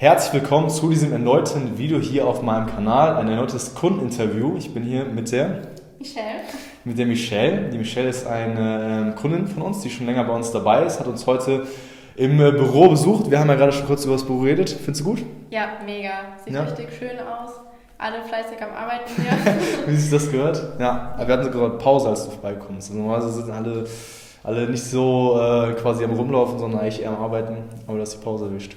Herzlich willkommen zu diesem erneuten Video hier auf meinem Kanal, ein erneutes Kundeninterview. Ich bin hier mit der Michelle. Mit der Michelle. Die Michelle ist eine äh, Kundin von uns, die schon länger bei uns dabei ist, hat uns heute im äh, Büro besucht. Wir haben ja gerade schon kurz über das Büro geredet. Findest du gut? Ja, mega. Sieht ja. richtig schön aus. Alle fleißig am Arbeiten hier. Wie sich das gehört? Ja, wir hatten sogar Pause, als du vorbeikommst. Also normalerweise sind alle, alle nicht so äh, quasi am Rumlaufen, sondern eigentlich eher am Arbeiten. Aber du hast die Pause erwischt.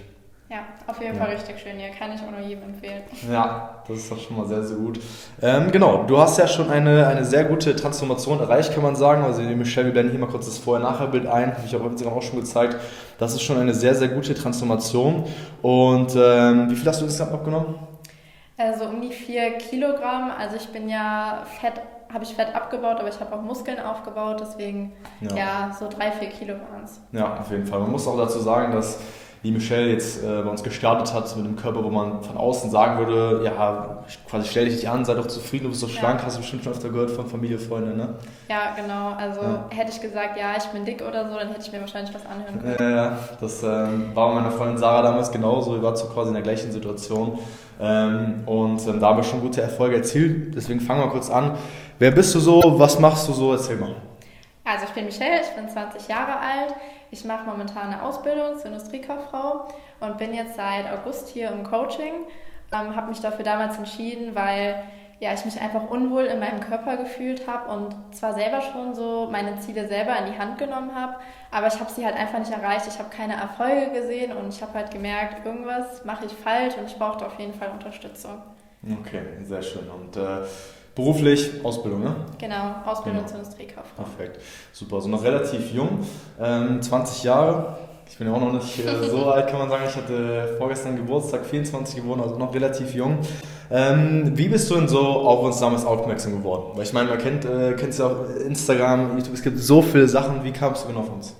Ja, auf jeden ja. Fall richtig schön hier. Kann ich auch nur jedem empfehlen. Ja, das ist doch schon mal sehr, sehr gut. Ähm, genau, du hast ja schon eine, eine sehr gute Transformation erreicht, kann man sagen. Also, Michelle, wir blenden hier mal kurz das Vorher-Nachher-Bild ein. Habe ich auch auf auch schon gezeigt. Das ist schon eine sehr, sehr gute Transformation. Und ähm, wie viel hast du insgesamt abgenommen? Also um die vier Kilogramm. Also ich bin ja fett, habe ich Fett abgebaut, aber ich habe auch Muskeln aufgebaut. Deswegen, ja, ja so drei, vier Kilo waren es. Ja, auf jeden Fall. Man muss auch dazu sagen, dass wie Michelle jetzt äh, bei uns gestartet hat, mit einem Körper, wo man von außen sagen würde, ja, quasi stell dich nicht an, sei doch zufrieden, du bist doch schlank, ja. hast du bestimmt schon öfter gehört von Familie, Freunde, ne? Ja, genau. Also ja. hätte ich gesagt, ja, ich bin dick oder so, dann hätte ich mir wahrscheinlich was anhören können. Ja, ja. das ähm, war bei meiner Freundin Sarah damals genauso, wir waren so quasi in der gleichen Situation. Ähm, und ähm, da haben wir schon gute Erfolge erzielt, deswegen fangen wir kurz an. Wer bist du so, was machst du so, erzähl mal. Also ich bin Michelle, ich bin 20 Jahre alt. Ich mache momentan eine Ausbildung zur Industriekauffrau und bin jetzt seit August hier im Coaching. Ähm, habe mich dafür damals entschieden, weil ja, ich mich einfach unwohl in meinem Körper gefühlt habe und zwar selber schon so meine Ziele selber in die Hand genommen habe, aber ich habe sie halt einfach nicht erreicht. Ich habe keine Erfolge gesehen und ich habe halt gemerkt, irgendwas mache ich falsch und ich brauchte auf jeden Fall Unterstützung. Okay, sehr schön. Und äh Beruflich Ausbildung, ne? Genau, Ausbildung genau. zur Industriekauffrau. Perfekt, super. So noch relativ jung, ähm, 20 Jahre. Ich bin ja auch noch nicht äh, so alt, kann man sagen. Ich hatte vorgestern Geburtstag, 24 geworden, also noch relativ jung. Ähm, wie bist du denn so auf uns damals aufmerksam geworden? Weil ich meine, man kennt äh, ja auch Instagram, YouTube, es gibt so viele Sachen. Wie kamst du genau auf uns?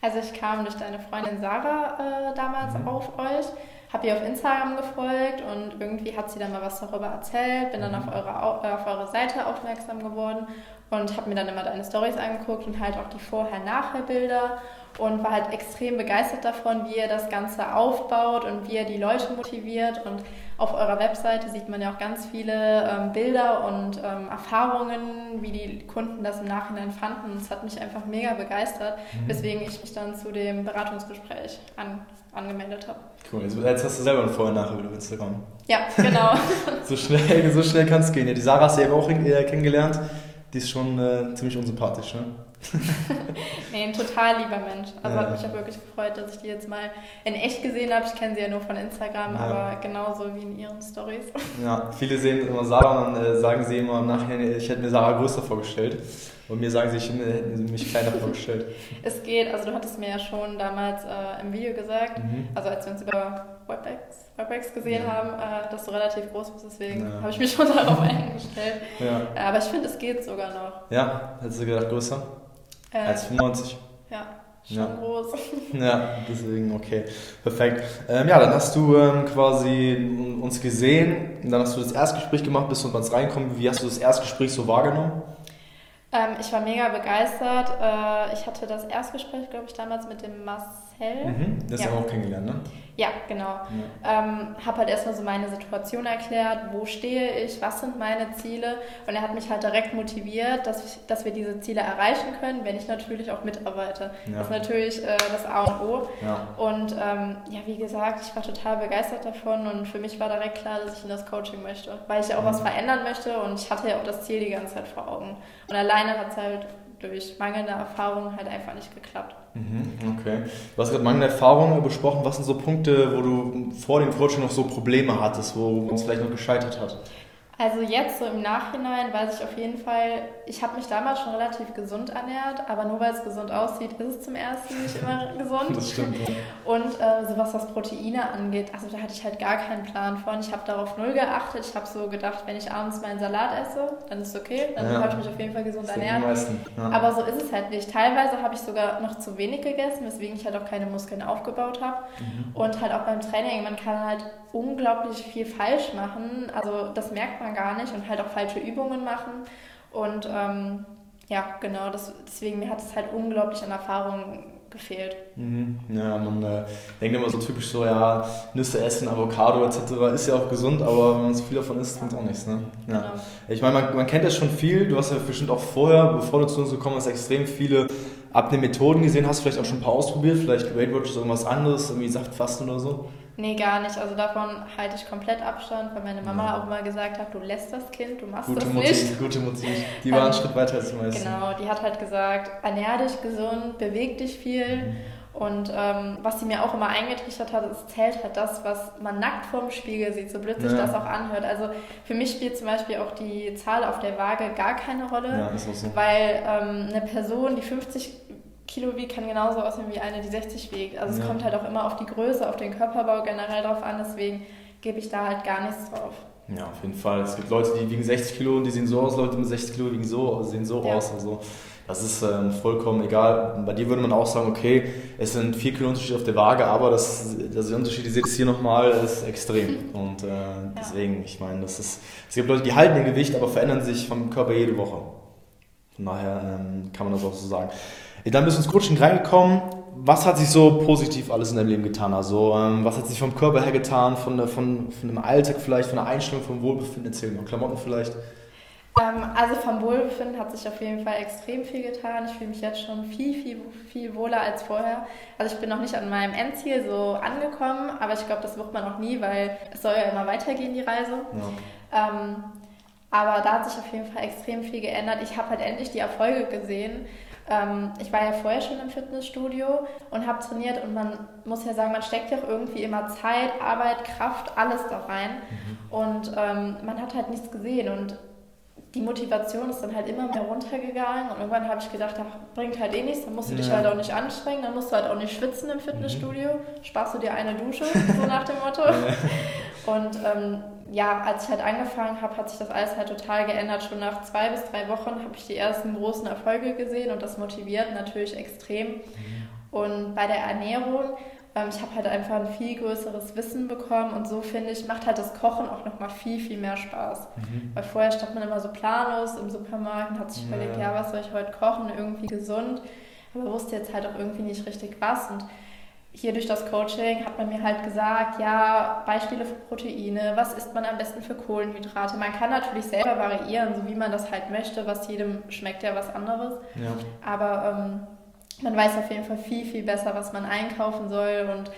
Also ich kam durch deine Freundin Sarah äh, damals mhm. auf euch habe ihr auf Instagram gefolgt und irgendwie hat sie dann mal was darüber erzählt, bin dann mhm. auf eure, auf eure Seite aufmerksam geworden und habe mir dann immer deine Stories angeguckt und halt auch die Vorher-Nachher-Bilder und war halt extrem begeistert davon, wie ihr das Ganze aufbaut und wie ihr die Leute motiviert und auf eurer Webseite sieht man ja auch ganz viele ähm, Bilder und ähm, Erfahrungen, wie die Kunden das im Nachhinein fanden. Und es hat mich einfach mega begeistert, mhm. weswegen ich mich dann zu dem Beratungsgespräch an, angemeldet habe. Cool, jetzt hast du selber ein Vorher-Nachher wieder auf Instagram. Ja, genau. so schnell, so schnell kann es gehen. Ja, die Sarah hast du ja auch äh, kennengelernt. Die ist schon äh, ziemlich unsympathisch, ne? Nee, ein total lieber Mensch. Also ja. hat mich auch wirklich gefreut, dass ich die jetzt mal in echt gesehen habe. Ich kenne sie ja nur von Instagram, ja. aber genauso wie in ihren Stories. Ja, viele sehen immer Sarah und dann äh, sagen sie immer im Nachhinein, ich hätte mir Sarah größer vorgestellt. Und mir sagen sie, ich hätte mich kleiner vorgestellt. es geht, also du hattest mir ja schon damals äh, im Video gesagt, mhm. also als wir uns über WebEx, WebEx gesehen ja. haben, äh, dass du relativ groß bist, deswegen habe ich mich schon darauf eingestellt. Ja. Aber ich finde, es geht sogar noch. Ja, hättest du gedacht größer? Äh, als 95? Ja. Schon ja. groß. Ja, deswegen, okay. Perfekt. Ähm, ja, dann hast du ähm, quasi uns gesehen, dann hast du das Erstgespräch gemacht, bis wir uns reinkommen. Wie hast du das Erstgespräch so wahrgenommen? Ähm, ich war mega begeistert. Äh, ich hatte das Erstgespräch, glaube ich, damals mit dem Marcel. Mhm, das ja. haben wir auch kennengelernt, ne? Ja, genau. Ja. Ähm, habe halt erstmal so meine Situation erklärt, wo stehe ich, was sind meine Ziele. Und er hat mich halt direkt motiviert, dass, ich, dass wir diese Ziele erreichen können, wenn ich natürlich auch mitarbeite. Ja. Das ist natürlich äh, das A und O. Ja. Und ähm, ja, wie gesagt, ich war total begeistert davon und für mich war direkt klar, dass ich in das Coaching möchte, weil ich ja auch mhm. was verändern möchte und ich hatte ja auch das Ziel die ganze Zeit vor Augen. Und alleine hat es halt durch mangelnde Erfahrung halt einfach nicht geklappt. Mhm, okay. Du hast gerade mangelnde Erfahrungen besprochen. Was sind so Punkte, wo du vor dem Coaching noch so Probleme hattest, wo uns vielleicht noch gescheitert hat? Also jetzt so im Nachhinein weiß ich auf jeden Fall, ich habe mich damals schon relativ gesund ernährt, aber nur weil es gesund aussieht, ist es zum ersten nicht immer gesund. Das stimmt. Und äh, so was das Proteine angeht, also da hatte ich halt gar keinen Plan von. Ich habe darauf null geachtet. Ich habe so gedacht, wenn ich abends meinen Salat esse, dann ist es okay, dann ja. habe ich mich auf jeden Fall gesund ernährt. Ja. Aber so ist es halt nicht. Teilweise habe ich sogar noch zu wenig gegessen, weswegen ich halt auch keine Muskeln aufgebaut habe. Mhm. Und halt auch beim Training, man kann halt unglaublich viel falsch machen. Also das merkt man gar nicht und halt auch falsche Übungen machen. Und ähm, ja, genau, das, deswegen mir hat es halt unglaublich an Erfahrung gefehlt. Mhm. Ja, man äh, denkt immer so typisch so, ja, Nüsse essen, Avocado etc. ist ja auch gesund, aber wenn man so viel davon isst, bringt auch nichts. Ne? Ja. Genau. Ich meine, man, man kennt das schon viel, du hast ja bestimmt auch vorher, bevor du zu uns gekommen bist, extrem viele Abnehmmethoden gesehen, hast du vielleicht auch schon ein paar ausprobiert, vielleicht Weight Watchers irgendwas anderes, irgendwie Saftfasten oder so? Nee, gar nicht. Also davon halte ich komplett Abstand, weil meine Mama ja. auch mal gesagt hat, du lässt das Kind, du machst gute das Mutti, nicht. Gute Mutti, die war einen Schritt weiter als die meisten. Genau, die hat halt gesagt, ernähr dich gesund, beweg dich viel. Mhm. Und ähm, was sie mir auch immer eingetrichtert hat, es zählt halt das, was man nackt vorm Spiegel sieht, so blöd sich ja. das auch anhört. Also für mich spielt zum Beispiel auch die Zahl auf der Waage gar keine Rolle, ja, ist auch so. weil ähm, eine Person, die 50 Kilo wiegt, kann genauso aussehen wie eine, die 60 wiegt. Also es ja. kommt halt auch immer auf die Größe, auf den Körperbau generell drauf an, deswegen gebe ich da halt gar nichts drauf. Ja, auf jeden Fall. Es gibt Leute, die wiegen 60 Kilo und die sehen so aus, Leute mit 60 Kilo wiegen so, sehen so ja. aus. Also das ist ähm, vollkommen egal. Bei dir würde man auch sagen, okay, es sind 4 Kilo Unterschied auf der Waage, aber das, das Unterschied, ihr seht es hier nochmal, ist extrem. Und äh, deswegen, ich meine, das ist, es gibt Leute, die halten ihr Gewicht, aber verändern sich vom Körper jede Woche. Von daher ähm, kann man das auch so sagen. Dann bist du ins Coaching reingekommen. Was hat sich so positiv alles in deinem Leben getan? Also, ähm, was hat sich vom Körper her getan, von, der, von, von dem Alltag vielleicht, von der Einstellung, vom Wohlbefinden? Erzähl mal, Klamotten vielleicht. Ähm, also vom Wohlbefinden hat sich auf jeden Fall extrem viel getan. Ich fühle mich jetzt schon viel, viel, viel wohler als vorher. Also ich bin noch nicht an meinem Endziel so angekommen, aber ich glaube, das wird man noch nie, weil es soll ja immer weitergehen, die Reise. Ja. Ähm, aber da hat sich auf jeden Fall extrem viel geändert. Ich habe halt endlich die Erfolge gesehen. Ähm, ich war ja vorher schon im Fitnessstudio und habe trainiert und man muss ja sagen, man steckt ja auch irgendwie immer Zeit, Arbeit, Kraft, alles da rein mhm. und ähm, man hat halt nichts gesehen und die Motivation ist dann halt immer mehr runtergegangen und irgendwann habe ich gedacht, ach, bringt halt eh nichts, dann musst du ja. dich halt auch nicht anstrengen, dann musst du halt auch nicht schwitzen im Fitnessstudio, mhm. sparst du dir eine Dusche, so nach dem Motto. Und ähm, ja, als ich halt angefangen habe, hat sich das alles halt total geändert. Schon nach zwei bis drei Wochen habe ich die ersten großen Erfolge gesehen und das motiviert natürlich extrem. Mhm. Und bei der Ernährung, ähm, ich habe halt einfach ein viel größeres Wissen bekommen und so finde ich, macht halt das Kochen auch nochmal viel, viel mehr Spaß. Mhm. Weil vorher stand man immer so planlos im Supermarkt und hat sich ja. überlegt, ja, was soll ich heute kochen, irgendwie gesund, aber wusste jetzt halt auch irgendwie nicht richtig was und hier durch das Coaching hat man mir halt gesagt, ja, Beispiele für Proteine, was isst man am besten für Kohlenhydrate. Man kann natürlich selber variieren, so wie man das halt möchte, was jedem schmeckt ja was anderes. Ja. Aber ähm, man weiß auf jeden Fall viel, viel besser, was man einkaufen soll und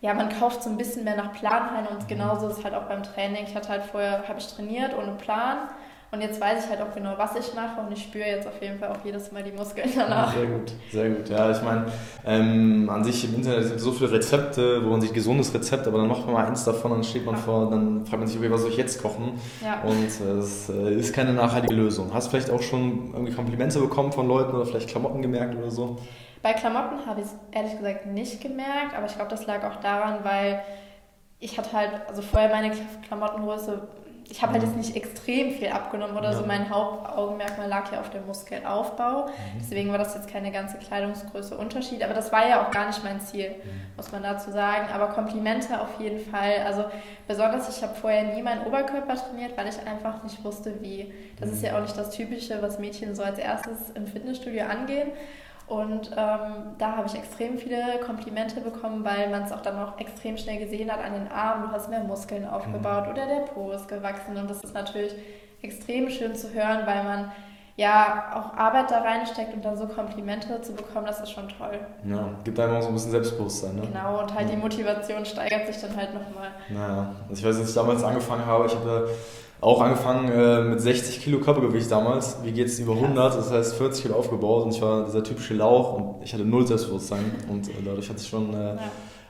ja, man kauft so ein bisschen mehr nach Plan ein und genauso ist es halt auch beim Training. Ich hatte halt vorher, habe ich trainiert ohne Plan und jetzt weiß ich halt auch genau, was ich mache und ich spüre jetzt auf jeden Fall auch jedes Mal die Muskeln danach. Sehr gut, sehr gut. Ja, ich meine, ähm, an sich im Internet sind so viele Rezepte, wo man sieht, gesundes Rezept, aber dann macht man mal eins davon, dann steht man ja. vor, dann fragt man sich, okay, was soll ich jetzt kochen? Ja. Und es äh, ist keine nachhaltige Lösung. Hast du vielleicht auch schon irgendwie Komplimente bekommen von Leuten oder vielleicht Klamotten gemerkt oder so? Bei Klamotten habe ich es ehrlich gesagt nicht gemerkt, aber ich glaube, das lag auch daran, weil ich hatte halt, also vorher meine Klamottengröße ich habe halt jetzt mhm. nicht extrem viel abgenommen oder ja. so. Mein Hauptaugenmerk lag ja auf dem Muskelaufbau. Mhm. Deswegen war das jetzt keine ganze Kleidungsgröße Unterschied. Aber das war ja auch gar nicht mein Ziel, mhm. muss man dazu sagen. Aber Komplimente auf jeden Fall. Also besonders, ich habe vorher nie meinen Oberkörper trainiert, weil ich einfach nicht wusste, wie. Das ist ja auch nicht das Typische, was Mädchen so als erstes im Fitnessstudio angehen. Und ähm, da habe ich extrem viele Komplimente bekommen, weil man es auch dann noch extrem schnell gesehen hat an den Armen. Du hast mehr Muskeln aufgebaut mhm. oder der Po ist gewachsen. Und das ist natürlich extrem schön zu hören, weil man ja auch Arbeit da reinsteckt und dann so Komplimente zu bekommen, das ist schon toll. Ja, gibt einem auch so ein bisschen Selbstbewusstsein. Ne? Genau, und halt ja. die Motivation steigert sich dann halt nochmal. Naja, also ich weiß, als ich damals angefangen habe, ich habe auch angefangen äh, mit 60 Kilo Körpergewicht damals, wie geht es über 100, das heißt 40 Kilo aufgebaut und ich war dieser typische Lauch und ich hatte null Selbstbewusstsein und äh, dadurch hat sich schon äh, ja.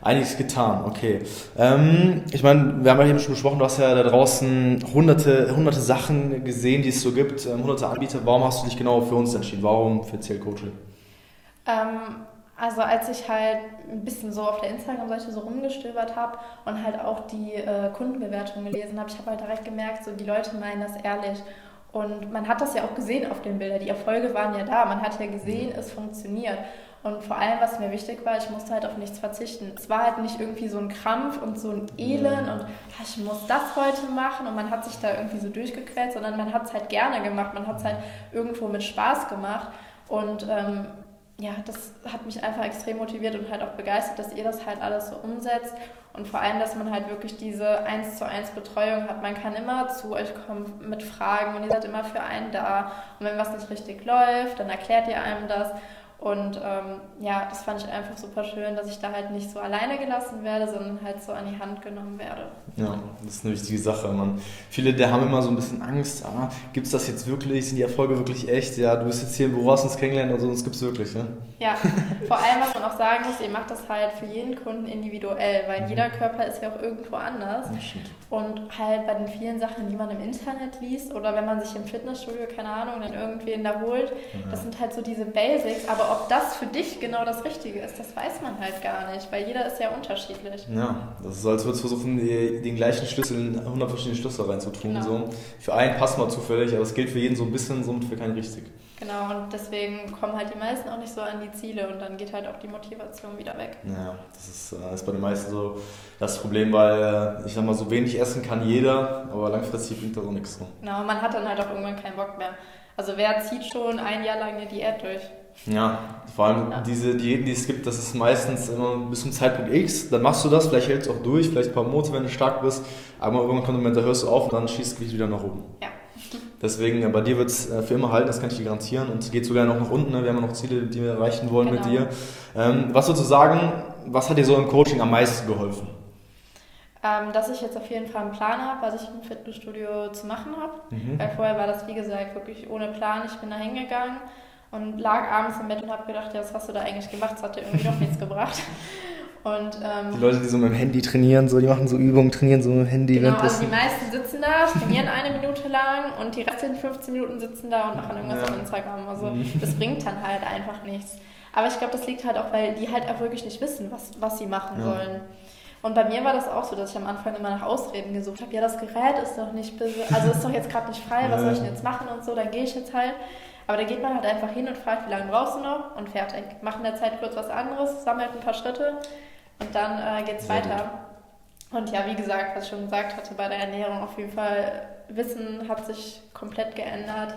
einiges getan. Okay. Ähm, ich meine, wir haben ja eben schon besprochen, du hast ja da draußen hunderte, hunderte Sachen gesehen, die es so gibt, ähm, hunderte Anbieter. Warum hast du dich genau für uns entschieden? Warum für Zählcoaching? Ähm, also als ich halt ein bisschen so auf der Instagram-Seite so rumgestöbert habe und halt auch die äh, Kundenbewertung gelesen habe, ich habe halt direkt gemerkt, so die Leute meinen das ehrlich. Und man hat das ja auch gesehen auf den Bildern. Die Erfolge waren ja da. Man hat ja gesehen, es funktioniert. Und vor allem, was mir wichtig war, ich musste halt auf nichts verzichten. Es war halt nicht irgendwie so ein Krampf und so ein Elend und ich muss das heute machen und man hat sich da irgendwie so durchgequält, sondern man hat es halt gerne gemacht. Man hat es halt irgendwo mit Spaß gemacht. Und ähm, ja, das hat mich einfach extrem motiviert und halt auch begeistert, dass ihr das halt alles so umsetzt und vor allem, dass man halt wirklich diese 1 zu 1 Betreuung hat. Man kann immer zu euch kommen mit Fragen und ihr seid immer für einen da. Und wenn was nicht richtig läuft, dann erklärt ihr einem das. Und ähm, ja, das fand ich einfach super schön, dass ich da halt nicht so alleine gelassen werde, sondern halt so an die Hand genommen werde. Ja, das ist eine wichtige Sache. Man, viele, der haben immer so ein bisschen Angst, ah, gibt es das jetzt wirklich, sind die Erfolge wirklich echt? Ja, du bist jetzt hier im Büro, hast uns kennengelernt und so, gibt es wirklich. Ne? Ja, vor allem, was man auch sagen muss, ihr macht das halt für jeden Kunden individuell, weil mhm. jeder Körper ist ja auch irgendwo anders. Und halt bei den vielen Sachen, die man im Internet liest oder wenn man sich im Fitnessstudio, keine Ahnung, dann irgendwen da holt, ja. das sind halt so diese Basics, aber ob das für dich genau das Richtige ist, das weiß man halt gar nicht, weil jeder ist ja unterschiedlich. Ja, das ist, als würdest du versuchen, den gleichen Schlüssel in 100 verschiedene Schlüssel reinzutun. Genau. So. Für einen passt mal zufällig, aber es gilt für jeden so ein bisschen, somit für keinen richtig. Genau, und deswegen kommen halt die meisten auch nicht so an die Ziele und dann geht halt auch die Motivation wieder weg. Ja, das ist, das äh, ist bei den meisten so das Problem, weil äh, ich sag mal, so wenig essen kann jeder, aber langfristig bringt das auch nichts. So. Genau, man hat dann halt auch irgendwann keinen Bock mehr. Also wer zieht schon ein Jahr lang eine Diät durch? Ja, vor allem ja. diese Diäten, die es gibt, das ist meistens immer bis zum Zeitpunkt X, dann machst du das, vielleicht hältst du auch durch, vielleicht ein paar Monate, wenn du stark bist, aber irgendwann kommt ein Moment, da hörst du auf und dann schießt du wieder nach oben. Ja. Deswegen, bei dir wird es äh, für immer halten, das kann ich dir garantieren. Und es geht sogar noch nach unten. Ne? Wir haben ja noch Ziele, die wir erreichen wollen genau. mit dir. Ähm, was sozusagen, was hat dir so im Coaching am meisten geholfen? Ähm, dass ich jetzt auf jeden Fall einen Plan habe, was ich im Fitnessstudio zu machen habe. Mhm. Weil vorher war das, wie gesagt, wirklich ohne Plan. Ich bin da hingegangen und lag abends im Bett und habe gedacht, ja, was hast du da eigentlich gemacht? Das hat dir irgendwie doch nichts gebracht. Und, ähm, die Leute, die so mit dem Handy trainieren, so, die machen so Übungen, trainieren so mit dem Handy. Genau, also die meisten sitzen da, trainieren eine Minute lang und die restlichen 15 Minuten sitzen da und machen irgendwas ja. auf Instagram. Also mhm. das bringt dann halt einfach nichts. Aber ich glaube, das liegt halt auch, weil die halt auch wirklich nicht wissen, was, was sie machen ja. sollen. Und bei mir war das auch so, dass ich am Anfang immer nach Ausreden gesucht habe. Ja, das Gerät ist doch nicht, also ist doch jetzt gerade nicht frei, was soll ich denn jetzt machen und so, dann gehe ich jetzt halt. Aber da geht man halt einfach hin und fragt, wie lange brauchst du noch und fertig. Mach in der Zeit kurz was anderes, sammelt ein paar Schritte und dann äh, geht es weiter. Und ja, wie gesagt, was ich schon gesagt hatte, bei der Ernährung auf jeden Fall, Wissen hat sich komplett geändert.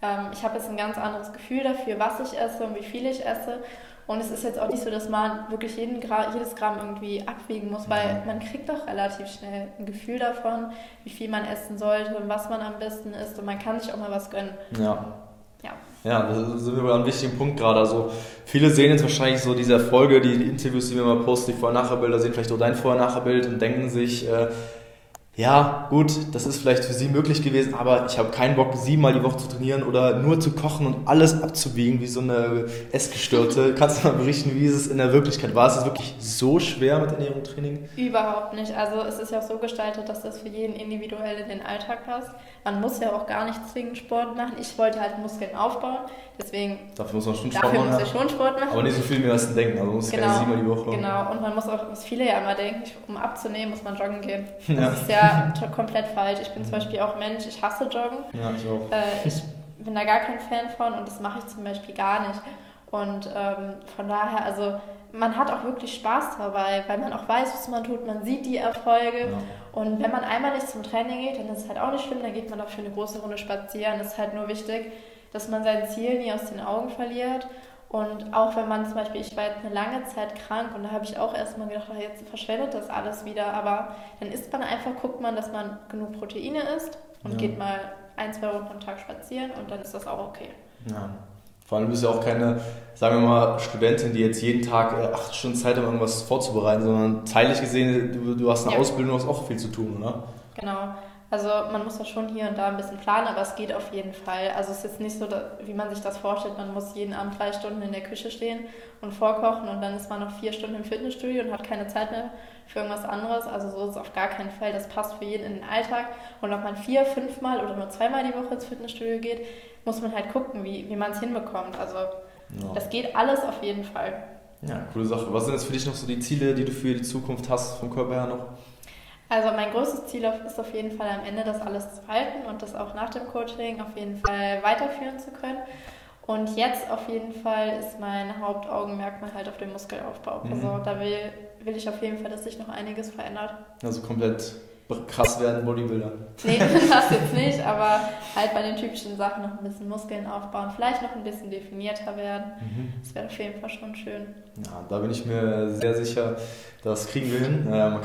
Ähm, ich habe jetzt ein ganz anderes Gefühl dafür, was ich esse und wie viel ich esse. Und es ist jetzt auch nicht so, dass man wirklich jeden Gra jedes Gramm irgendwie abwiegen muss, weil man kriegt doch relativ schnell ein Gefühl davon, wie viel man essen sollte und was man am besten isst und man kann sich auch mal was gönnen. Ja. Ja. Da sind wir bei einem wichtigen Punkt gerade. Also viele sehen jetzt wahrscheinlich so diese Erfolge, die, die Interviews, die wir mal posten, die Vorher-Nachher-Bilder, sehen vielleicht auch dein Vorher-Nachher-Bild und denken sich, äh, ja, gut, das ist vielleicht für sie möglich gewesen, aber ich habe keinen Bock, siebenmal die Woche zu trainieren oder nur zu kochen und alles abzuwiegen wie so eine Essgestörte. Kannst du mal berichten, wie ist es in der Wirklichkeit? War es wirklich so schwer mit Ernährung und Training? Überhaupt nicht. Also es ist ja auch so gestaltet, dass das für jeden individuell in den Alltag passt. Man muss ja auch gar nicht zwingend Sport machen. Ich wollte halt Muskeln aufbauen, deswegen dafür muss man schon Sport machen. Muss schon Sport machen. Aber nicht so viel wie das denken. Also man muss genau, keine siebenmal die Woche. Genau, und man muss auch, was viele ja immer denken, um abzunehmen, muss man joggen gehen. Das ja. ist ja komplett falsch. Ich bin zum Beispiel auch Mensch, ich hasse Joggen. Ja, ich auch. Äh, ich bin da gar kein Fan von und das mache ich zum Beispiel gar nicht. Und ähm, von daher, also man hat auch wirklich Spaß dabei, weil man auch weiß, was man tut, man sieht die Erfolge. Ja. Und wenn man einmal nicht zum Training geht, dann ist es halt auch nicht schlimm, dann geht man auch für eine große Runde spazieren. Es ist halt nur wichtig, dass man sein Ziel nie aus den Augen verliert und auch wenn man zum Beispiel, ich war jetzt eine lange Zeit krank und da habe ich auch erstmal gedacht, ach, jetzt verschwendet das alles wieder. Aber dann isst man einfach, guckt man, dass man genug Proteine isst und ja. geht mal ein, zwei Runden am Tag spazieren und dann ist das auch okay. Ja. Vor allem bist du ja auch keine, sagen wir mal, Studentin, die jetzt jeden Tag äh, acht Stunden Zeit hat, um irgendwas vorzubereiten, sondern zeitlich gesehen, du, du hast eine ja. Ausbildung, du hast auch viel zu tun, oder? Genau. Also man muss das schon hier und da ein bisschen planen, aber es geht auf jeden Fall. Also es ist jetzt nicht so, wie man sich das vorstellt, man muss jeden Abend drei Stunden in der Küche stehen und vorkochen und dann ist man noch vier Stunden im Fitnessstudio und hat keine Zeit mehr für irgendwas anderes. Also so ist es auf gar keinen Fall. Das passt für jeden in den Alltag. Und ob man vier, fünfmal oder nur zweimal die Woche ins Fitnessstudio geht, muss man halt gucken, wie, wie man es hinbekommt. Also ja. das geht alles auf jeden Fall. Ja, coole Sache. Was sind jetzt für dich noch so die Ziele, die du für die Zukunft hast, vom Körper her noch? Also mein größtes Ziel ist auf jeden Fall am Ende das alles zu halten und das auch nach dem Coaching auf jeden Fall weiterführen zu können. Und jetzt auf jeden Fall ist mein Hauptaugenmerk mal halt auf dem Muskelaufbau. Mhm. Also da will, will ich auf jeden Fall, dass sich noch einiges verändert. Also komplett krass werden Bodybuilder. Nee, das jetzt nicht, aber halt bei den typischen Sachen noch ein bisschen Muskeln aufbauen, vielleicht noch ein bisschen definierter werden. Mhm. Das wäre auf jeden Fall schon schön. Ja, da bin ich mir sehr sicher, das kriegen wir hin. Äh, man